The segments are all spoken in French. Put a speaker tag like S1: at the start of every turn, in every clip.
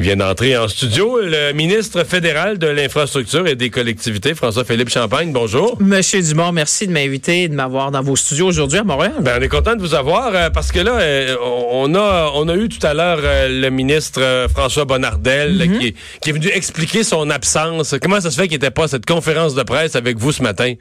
S1: Il vient d'entrer en studio le ministre fédéral de l'Infrastructure et des collectivités, François-Philippe Champagne. Bonjour.
S2: Monsieur Dumont, merci de m'inviter et de m'avoir dans vos studios aujourd'hui à Montréal.
S1: Ben, on est content de vous avoir euh, parce que là, euh, on, a, on a eu tout à l'heure euh, le ministre François Bonnardel
S2: Mhm.
S1: qui, qui est venu expliquer son absence. Comment ça se fait qu'il n'était pas à cette conférence de presse avec vous ce matin?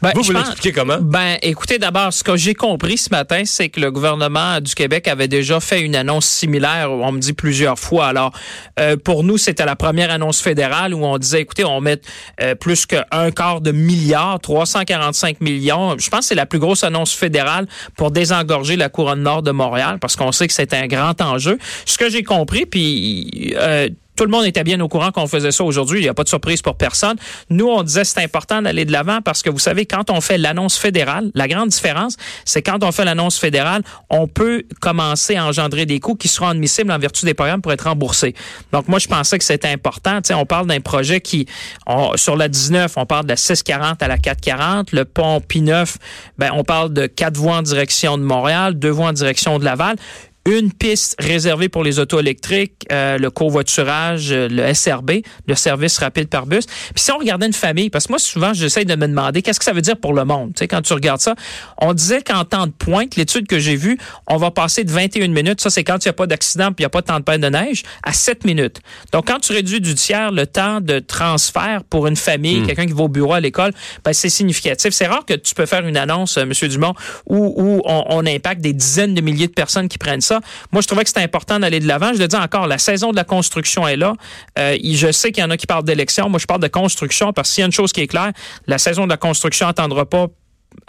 S2: Ben,
S1: vous, vous l'expliquez comment?
S2: Ben, écoutez, d'abord, ce que j'ai compris ce matin, c'est que le gouvernement du Québec avait déjà fait une annonce similaire, on me dit plusieurs fois. Alors, euh, pour nous, c'était la première annonce fédérale où on disait, écoutez, on met euh, plus qu'un quart de milliard, 345 millions. Je pense que c'est la plus grosse annonce fédérale pour désengorger la couronne nord de Montréal, parce qu'on sait que c'est un grand enjeu. Ce que j'ai compris, puis... euh, tout le monde était bien au courant qu'on faisait ça aujourd'hui. Il n'y a pas de surprise pour personne. Nous, on disait c'est important d'aller de l'avant parce que vous savez, quand on fait l'annonce fédérale, la grande différence, c'est quand on fait l'annonce fédérale, on peut commencer à engendrer des coûts qui seront admissibles en vertu des programmes pour être remboursés. Donc, moi, je pensais que c'était important. On parle d'un projet qui, on- sur la 19, on parle de la 640 à la 440. Le pont P9, ben, on parle de quatre voies en direction de Montréal, deux voies en direction de Laval une piste réservée pour les autos électriques, euh, le covoiturage, euh, le SRB, le service rapide par bus. Puis si on regardait une famille, parce que moi souvent j'essaie de me demander qu'est-ce que ça veut dire pour le monde? Tu sais, quand tu regardes ça, on disait qu'en temps de pointe, l'étude que j'ai vue, on va passer de 21 minutes, ça c'est quand il n'y a pas d'accident puis il n'y a pas de temps de peine de neige, à 7 minutes. Donc quand tu réduis du tiers le temps de transfert pour une famille, quelqu'un qui va au bureau à l'école, ben, c'est significatif. C'est rare que tu peux faire une annonce, euh, Monsieur Dumont, où, où on, on impacte des dizaines de milliers de personnes qui prennent ça. Moi, je trouvais que c'était important d'aller de l'avant. Je le dis encore, la saison de la construction est là. Euh, je sais qu'il y en a qui parlent d'élection. Moi, je parle de construction parce qu'il y a une chose qui est claire, la saison de la construction n'attendra pas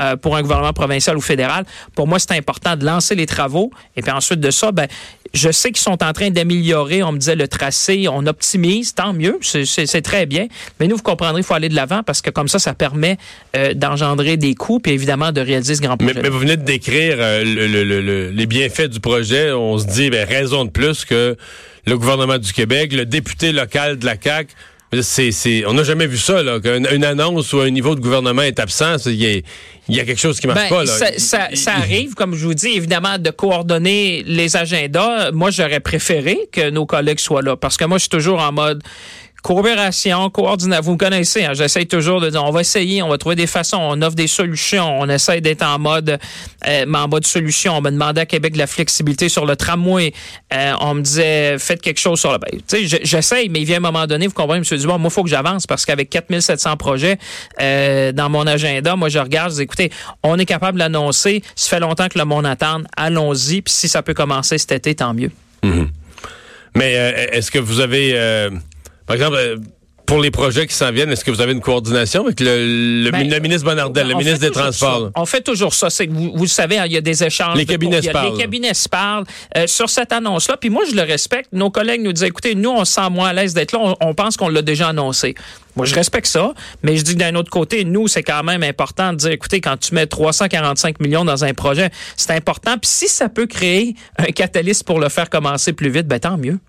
S2: euh, pour un gouvernement provincial ou fédéral. Pour moi, c'est important de lancer les travaux. Et puis ensuite de ça, ben, je sais qu'ils sont en train d'améliorer, on me disait, le tracé, on optimise, tant mieux, c'est- très bien. Mais nous, vous comprendrez, il faut aller de l'avant parce que comme ça, ça permet euh, d'engendrer des coûts, puis évidemment de réaliser ce grand projet.
S1: mais vous venez de décrire euh, le- le- le- le- les bienfaits du projet. On se dit, ben, raison de plus que le gouvernement du Québec, le député local de la CAQ, c'est, c'est, on n'a jamais vu ça, là, qu'une une annonce ou un niveau de gouvernement est absent. Il y, a- il y a quelque chose qui marche
S2: Ben,
S1: pas. Là.
S2: Ça, arrive, comme je vous dis, évidemment, de coordonner les agendas. Moi, j'aurais préféré que nos collègues soient là parce que moi, je suis toujours en mode coopération, coordination. Vous me connaissez, hein, j'essaie toujours de dire, on va essayer, on va trouver des façons, on offre des solutions, on essaie d'être en mode, euh, en mode solution. On me demandait à Québec de la flexibilité sur le tramway. Euh, on me disait, faites quelque chose sur le... Ben, tu sais, je- j'essaie, mais il vient un moment donné, vous comprenez, M. Dumont, moi, il faut que j'avance parce qu'avec 4700 projets euh, dans mon agenda, moi, je regarde, je dis, écoutez, on est capable de l'annoncer. Ça fait longtemps que le monde attend. Allons-y. Puis si ça peut commencer cet été, tant mieux.
S1: Mais euh, est-ce que vous avez, euh, par exemple, euh, pour les projets qui s'en viennent, est-ce que vous avez une coordination avec le, le,
S2: Ben,
S1: le ministre Bonardel, le ministre des Transports?
S2: ça. On fait toujours ça. C'est vous, savez, hein, il y a des échanges.
S1: Les
S2: de
S1: cabinets se parlent.
S2: Les cabinets se parlent euh, sur cette annonce-là. Puis moi, je le respecte. Nos collègues nous disent, écoutez, nous, on se sent moins à l'aise d'être là. On, on pense qu'on l'a déjà annoncé. Moi, je respecte ça, mais je dis que d'un autre côté, nous, c'est quand même important de dire, écoutez, quand tu mets 345 millions dans un projet, c'est important. Puis si ça peut créer un catalyste pour le faire commencer plus vite, ben tant mieux.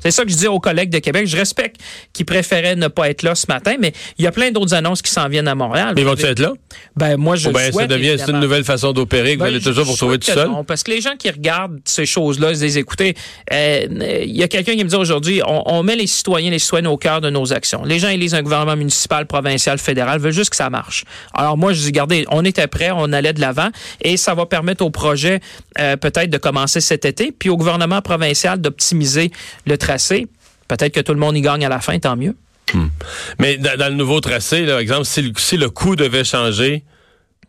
S2: C'est ça que je dis aux collègues de Québec. Je respecte qu'ils préféraient ne pas être là ce matin, mais il y a plein d'autres annonces qui s'en viennent à Montréal.
S1: Ils vont-ils être là?
S2: Ben, moi, je
S1: bien ça
S2: souhaite,
S1: devient c'est une nouvelle façon d'opérer que vous
S2: Ben,
S1: allez toujours vous retrouver tout
S2: souhaite
S1: seul?
S2: non, parce que les gens qui regardent ces choses-là, ils se disent, écoutez, euh, il y a quelqu'un qui me dit aujourd'hui, on, on met les citoyens, les citoyennes au cœur de nos actions. Les gens élisent un gouvernement municipal, provincial, fédéral, veulent juste que ça marche. Alors moi, je dis, regardez, on était prêts, on allait de l'avant, et ça va permettre au projet euh, peut-être de commencer cet été, puis au gouvernement provincial d'optimiser le tracé. Peut-être que tout le monde y gagne à la fin, tant mieux.
S1: Mais dans, dans le nouveau tracé, par exemple, si le, si le coût devait changer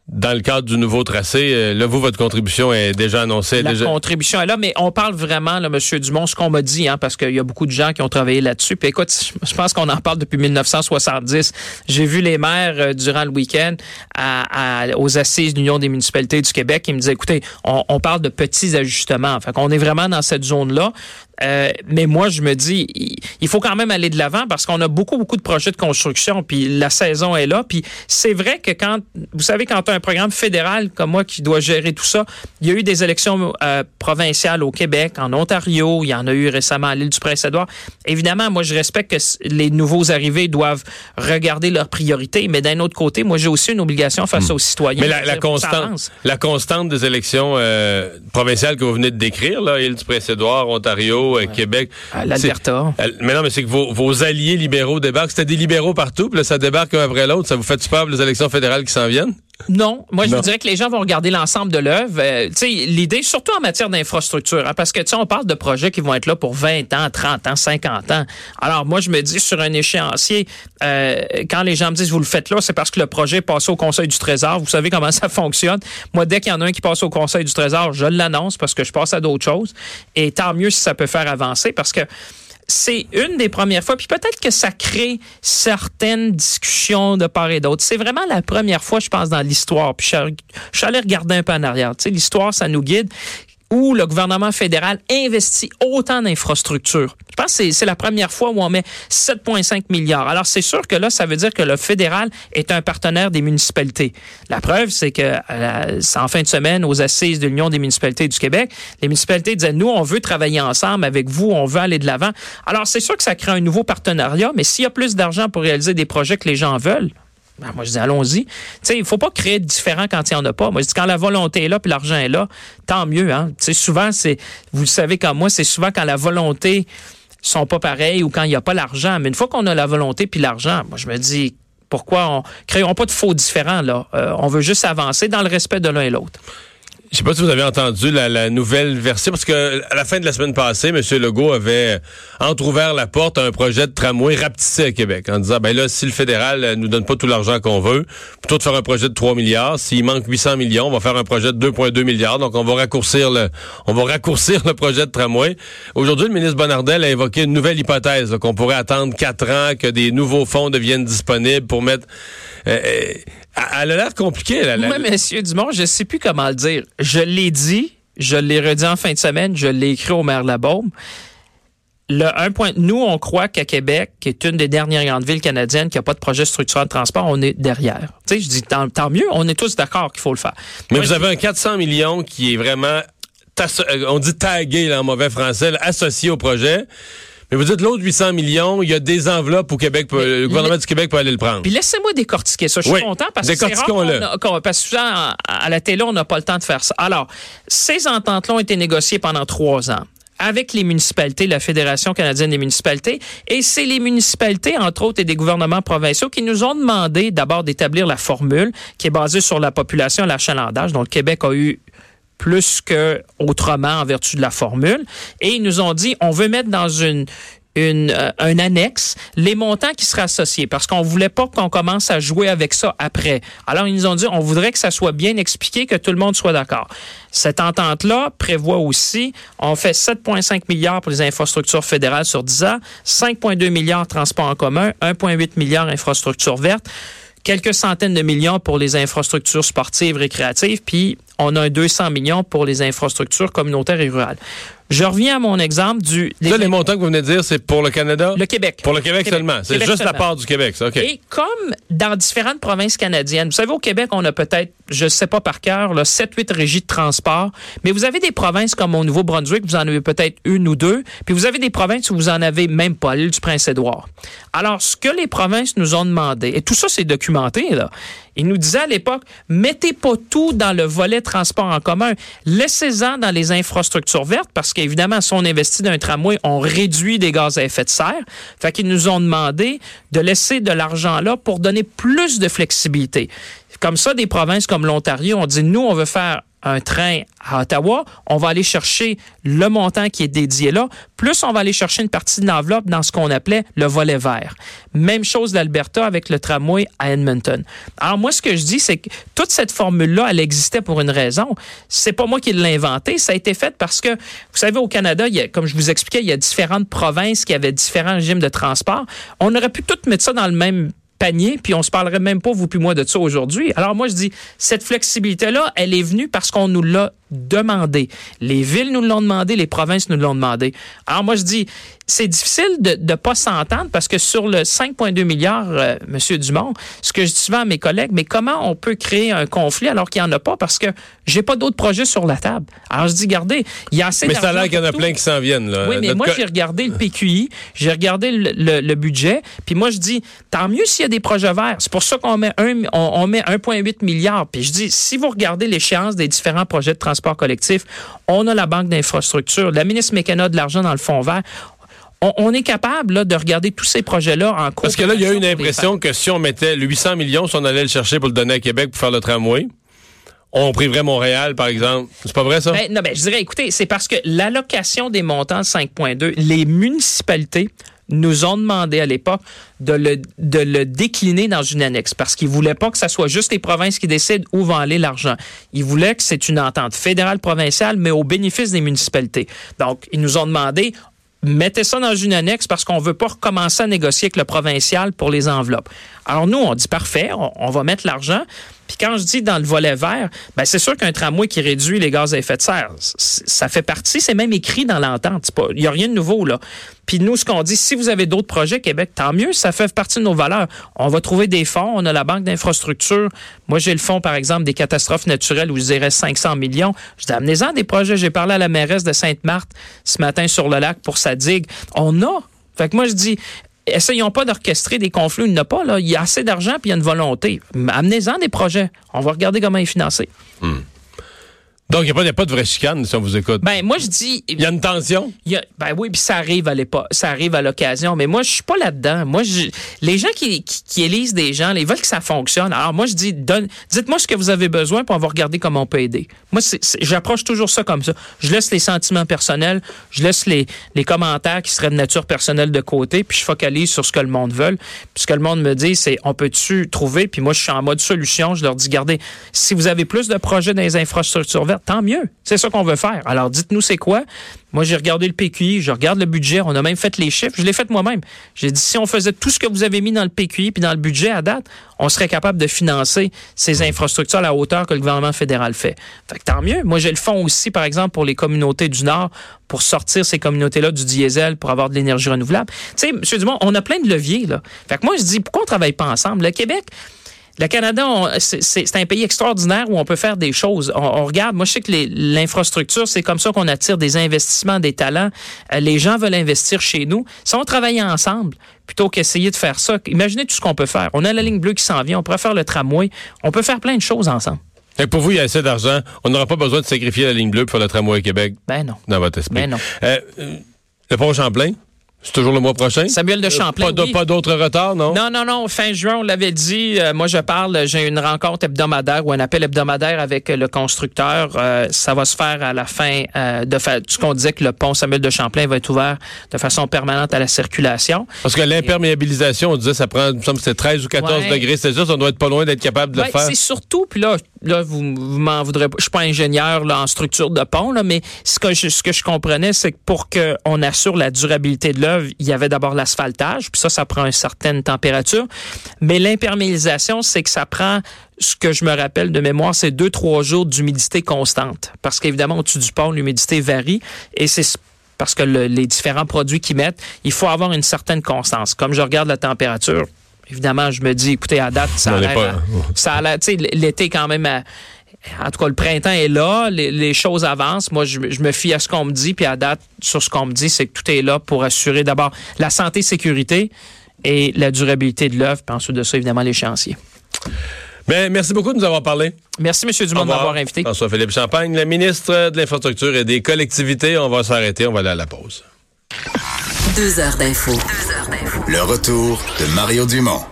S1: dans le cadre du nouveau tracé, euh, là, vous, votre contribution est déjà annoncée.
S2: La
S1: déjà...
S2: contribution est là, mais on parle vraiment, là, M. Dumont, ce qu'on m'a dit, hein, parce qu'il y a beaucoup de gens qui ont travaillé là-dessus. Puis écoute, je pense qu'on en parle depuis 1970. J'ai vu les maires euh, durant le week-end à- à- aux assises de l'Union des municipalités du Québec qui me disaient, écoutez, on, on parle de petits ajustements. Fait qu'on est vraiment dans cette zone-là. Euh, mais moi, je me dis, il- faut quand même aller de l'avant parce qu'on a beaucoup, beaucoup de projets de construction, puis la saison est là. Puis c'est vrai que quand, vous savez, quand tu as un programme fédéral comme moi qui doit gérer tout ça, il y a eu des élections euh, provinciales au Québec, en Ontario, il y en a eu récemment à l'île du Prince-Édouard. Évidemment, moi, je respecte que les nouveaux arrivés doivent regarder leurs priorités, mais d'un autre côté, moi, j'ai aussi une obligation face aux citoyens.
S1: Mais la, la constante, la constante des élections euh, provinciales que vous venez de décrire, là, île du Prince-Édouard, Ontario, libéraux, euh, Québec.
S2: L'Alberta.
S1: Mais non, mais c'est que vos, alliés libéraux débarquent. C'était des libéraux partout, puis là, ça débarque un après l'autre. Ça vous fait peur les élections fédérales qui s'en viennent?
S2: Non, moi je vous dirais que les gens vont regarder l'ensemble de l'œuvre. Euh, l'idée, surtout en matière d'infrastructure, hein, parce que on parle de projets qui vont être là pour 20 ans, 30 ans, 50 ans. Alors moi je me dis sur un échéancier, euh, quand les gens me disent vous le faites là, c'est parce que le projet passe au Conseil du Trésor. Vous savez comment ça fonctionne. Moi dès qu'il y en a un qui passe au Conseil du Trésor, je l'annonce parce que je passe à d'autres choses. Et tant mieux si ça peut faire avancer, parce que c'est une des premières fois, puis peut-être que ça crée certaines discussions de part et d'autre. C'est vraiment la première fois, je pense, dans l'histoire. Puis je, suis allé regarder un peu en arrière. Tu l'histoire, ça nous guide où le gouvernement fédéral investit autant d'infrastructures. Je pense que c'est la première fois où on met 7,5 milliards. Alors, c'est sûr que là, ça veut dire que le fédéral est un partenaire des municipalités. La preuve, c'est que euh, en fin de semaine, aux assises de l'Union des municipalités du Québec, les municipalités disaient, nous, on veut travailler ensemble avec vous, on veut aller de l'avant. Alors, c'est sûr que ça crée un nouveau partenariat, mais s'il y a plus d'argent pour réaliser des projets que les gens veulent, ben, moi, je dis, allons-y. Tu sais, il faut pas créer de différent quand il n'y en a pas. Moi, je dis, quand la volonté est là puis l'argent est là, tant mieux. Hein? Tu sais, souvent, c'est, vous le savez comme moi, c'est souvent quand la volonté sont pas pareilles ou quand il n'y a pas l'argent. Mais une fois qu'on a la volonté puis l'argent, moi, je me dis, pourquoi on créons pas de faux différents, là? Euh, on veut juste avancer dans le respect de l'un et l'autre.
S1: Je sais pas si vous avez entendu la, nouvelle version, parce que à la fin de la semaine passée, M. Legault avait entrouvert la porte à un projet de tramway rapetissé à Québec, en disant, ben là, si le fédéral nous donne pas tout l'argent qu'on veut, plutôt de faire un projet de 3 milliards, s'il manque 800 millions, on va faire un projet de 2,2 milliards, donc on va raccourcir le, on va raccourcir le projet de tramway. Aujourd'hui, le ministre Bonardel a évoqué une nouvelle hypothèse, qu'on pourrait attendre quatre ans, que des nouveaux fonds deviennent disponibles pour mettre euh, euh, elle a l'air compliquée. La,
S2: Oui, monsieur Dumont, je sais plus comment le dire. Je l'ai dit, je l'ai redit en fin de semaine, je l'ai écrit au maire Labaume. Le un point, nous, on croit qu'à Québec, qui est une des dernières grandes villes canadiennes qui n'a pas de projet structurant de transport, on est derrière. Tu sais, je dis tant, mieux, on est tous d'accord qu'il faut le faire.
S1: Mais vous avez un 400 millions qui est vraiment, euh, on dit tagué en mauvais français, associé au projet. Mais vous dites l'autre 800 millions, il y a des enveloppes au Québec, le gouvernement du Québec peut aller le prendre.
S2: Puis laissez-moi décortiquer ça. Je suis content parce que c'est rare parce que souvent, à la télé, on n'a pas le temps de faire ça. Alors, ces ententes-là ont été négociées pendant trois ans avec les municipalités, la Fédération canadienne des municipalités. Et c'est les municipalités, entre autres, et des gouvernements provinciaux qui nous ont demandé d'abord d'établir la formule qui est basée sur la population, l'achalandage. Donc, le Québec a eu plus que autrement en vertu de la formule. Et ils nous ont dit, on veut mettre dans une, euh, un annexe les montants qui seraient associés parce qu'on voulait pas qu'on commence à jouer avec ça après. Alors, ils nous ont dit, on voudrait que ça soit bien expliqué, que tout le monde soit d'accord. Cette entente-là prévoit aussi, on fait 7,5 milliards pour les infrastructures fédérales sur 10 ans, 5,2 milliards transports en commun, 1,8 milliards infrastructures vertes quelques centaines de millions pour les infrastructures sportives, récréatives, puis on a un 200 millions pour les infrastructures communautaires et rurales. Je reviens à mon exemple du.
S1: Là, les montants que vous venez de dire, c'est pour le Canada?
S2: Le Québec.
S1: Pour le Québec, seulement. C'est juste la part du Québec, ça. OK.
S2: Et comme dans différentes provinces canadiennes, vous savez, au Québec, on a peut-être, je ne sais pas par cœur, 7-8 régies de transport, mais vous avez des provinces comme au Nouveau-Brunswick, vous en avez peut-être une ou deux, puis vous avez des provinces où vous en avez même pas, l'île du Prince-Édouard. Alors, ce que les provinces nous ont demandé, et tout ça, c'est documenté, là, il nous disait à l'époque, mettez pas tout dans le volet transport en commun. Laissez-en dans les infrastructures vertes parce qu'évidemment, si on investit dans un tramway, on réduit des gaz à effet de serre. Fait qu'ils nous ont demandé de laisser de l'argent là pour donner plus de flexibilité. Comme ça, des provinces comme l'Ontario ont dit, nous, on veut faire un train à Ottawa, on va aller chercher le montant qui est dédié là, plus on va aller chercher une partie de l'enveloppe dans ce qu'on appelait le volet vert. Même chose d'Alberta avec le tramway à Edmonton. Alors moi, ce que je dis, c'est que toute cette formule-là, elle existait pour une raison. C'est pas moi qui l'ai inventée, ça a été fait parce que, vous savez, au Canada, comme je vous expliquais, il y a différentes provinces qui avaient différents régimes de transport. On aurait pu tout mettre ça dans le même panier, puis on se parlerait même pas, vous puis moi, de ça aujourd'hui. Alors moi, je dis, cette flexibilité-là, elle est venue parce qu'on nous l'a demandé. Les villes nous l'ont demandé, les provinces nous l'ont demandé. Alors moi, je dis, c'est difficile de ne pas s'entendre parce que sur le 5,2 milliards, euh, Monsieur Dumont, ce que je dis souvent à mes collègues, mais comment on peut créer un conflit alors qu'il n'y en a pas? Parce que j'ai pas d'autres projets sur la table. Alors je dis, regardez, il y a assez
S1: Mais ça a l'air qu'il y en a plein qui s'en viennent. Là.
S2: Oui, mais moi, j'ai regardé le PQI, j'ai regardé le, budget, puis moi, je dis, tant mieux s'il y a des projets verts. C'est pour ça qu'on met un, on, met 1,8 milliard. Puis je dis, si vous regardez l'échéance des différents projets de transport transport collectif. On a la banque d'infrastructure. La ministre Mécana de l'argent dans le fonds vert. On, est capable là, de regarder tous ces projets-là en cours.
S1: Parce que là, il y a une impression que si on mettait 800 millions, si on allait le chercher pour le donner à Québec pour faire le tramway, on priverait Montréal, par exemple. C'est pas vrai, ça?
S2: Ben, non, ben, je dirais, écoutez, c'est parce que l'allocation des montants 5.2, les municipalités nous ont demandé à l'époque de le, décliner dans une annexe parce qu'ils voulaient pas que ça soit juste les provinces qui décident où va aller l'argent. Ils voulaient que c'est une entente fédérale provinciale mais au bénéfice des municipalités. Donc, ils nous ont demandé mettez ça dans une annexe parce qu'on veut pas recommencer à négocier avec le provincial pour les enveloppes. Alors nous, on dit parfait, on va mettre l'argent, puis quand je dis dans le volet vert, ben c'est sûr qu'un tramway qui réduit les gaz à effet de serre, ça fait partie, c'est même écrit dans l'entente. Il n'y a rien de nouveau là. Puis nous, ce qu'on dit, si vous avez d'autres projets Québec, tant mieux, ça fait partie de nos valeurs. On va trouver des fonds, on a la banque d'infrastructure. Moi, j'ai le fonds, par exemple, des catastrophes naturelles où je dirais 500 millions. Je dis, amenez-en des projets. J'ai parlé à la mairesse de Sainte-Marthe ce matin sur le lac pour sa digue. On a fait que moi, je dis, essayons pas d'orchestrer des conflits. Il n'y a pas, là. Il y a assez d'argent puis il y a une volonté. Amenez-en des projets. On va regarder comment ils financent.
S1: Hmm. Donc, il n'y a, pas de vraie chicane, si on vous écoute.
S2: Ben, moi, je dis.
S1: Il y a une tension?
S2: ben oui, puis ça arrive à l'époque, ça arrive à l'occasion. Mais moi, je suis pas là-dedans. Moi, je, les gens qui, qui, élisent des gens, ils veulent que ça fonctionne. Alors, moi, je dis, donne, dites-moi ce que vous avez besoin, puis on va regarder comment on peut aider. Moi, j'approche toujours ça comme ça. Je laisse les sentiments personnels, je laisse les, les commentaires qui seraient de nature personnelle de côté, puis je focalise sur ce que le monde veut. Puis ce que le monde me dit, c'est, on peut-tu trouver? Puis moi, je suis en mode solution. Je leur dis, regardez, si vous avez plus de projets dans les infrastructures tant mieux. C'est ça qu'on veut faire. Alors, dites-nous c'est quoi. Moi, j'ai regardé le PQI, je regarde le budget. On a même fait les chiffres. Je l'ai fait moi-même. J'ai dit, si on faisait tout ce que vous avez mis dans le PQI puis dans le budget à date, on serait capable de financer ces infrastructures à la hauteur que le gouvernement fédéral fait. Fait que tant mieux. Moi, j'ai le fonds aussi, par exemple, pour les communautés du Nord, pour sortir ces communautés-là du diesel pour avoir de l'énergie renouvelable. Tu sais, M. Dumont, on a plein de leviers, là. Fait que moi, je dis, pourquoi on travaille pas ensemble? Le Québec, le Canada, c'est un pays extraordinaire où on peut faire des choses. On, regarde, moi je sais que l'infrastructure, c'est comme ça qu'on attire des investissements, des talents. Euh, les gens veulent investir chez nous. Si on travaillait ensemble, plutôt qu'essayer de faire ça, imaginez tout ce qu'on peut faire. On a la ligne bleue qui s'en vient, on pourrait faire le tramway, on peut faire plein de choses ensemble.
S1: Et pour vous, il y a assez d'argent. On n'aura pas besoin de sacrifier la ligne bleue pour faire le tramway à Québec.
S2: Ben non.
S1: Dans votre esprit.
S2: Ben non.
S1: Euh, euh, le pont Champlain, c'est toujours le mois prochain?
S2: Samuel de euh, Champlain.
S1: pas, d'autres retards, non?
S2: Non, non, non. Fin juin, on l'avait dit. Euh, moi, je parle, j'ai une rencontre hebdomadaire ou un appel hebdomadaire avec le constructeur. Euh, ça va se faire à la fin de ce qu'on disait que le pont Samuel de Champlain va être ouvert de façon permanente à la circulation.
S1: Parce que l'imperméabilisation, on disait, ça prend, c'est 13 ou 14 degrés Celsius. On doit être pas loin d'être capable de le faire.
S2: C'est surtout, puis là, là, vous, m'en voudrez pas. Je suis pas ingénieur là, en structure de pont, là, mais ce que je, ce que je comprenais, c'est que pour qu'on assure la durabilité de l'œuvre, il y avait d'abord l'asphaltage, puis ça, ça prend une certaine température. Mais l'imperméabilisation, c'est que ça prend ce que je me rappelle de mémoire, c'est deux, trois jours d'humidité constante. Parce qu'évidemment, au-dessus du pont, l'humidité varie. Et c'est parce que les différents produits qu'ils mettent, il faut avoir une certaine constance. Comme je regarde la température, évidemment, je me dis, écoutez, à date, ça a l'air... Ça a l'air, tu sais, l'été quand même... en tout cas, le printemps est là, les, choses avancent. Moi, je, me fie à ce qu'on me dit, puis à date, sur ce qu'on me dit, c'est que tout est là pour assurer d'abord la santé, sécurité et la durabilité de l'œuvre, puis ensuite de ça, évidemment, l'échéancier.
S1: Bien, merci beaucoup de nous avoir parlé.
S2: Merci, M. Dumont, de m'avoir invité.
S1: François-Philippe Champagne, le ministre de l'Infrastructure et des collectivités. On va s'arrêter, on va aller à la pause.
S3: Deux heures d'info. Le retour de Mario Dumont.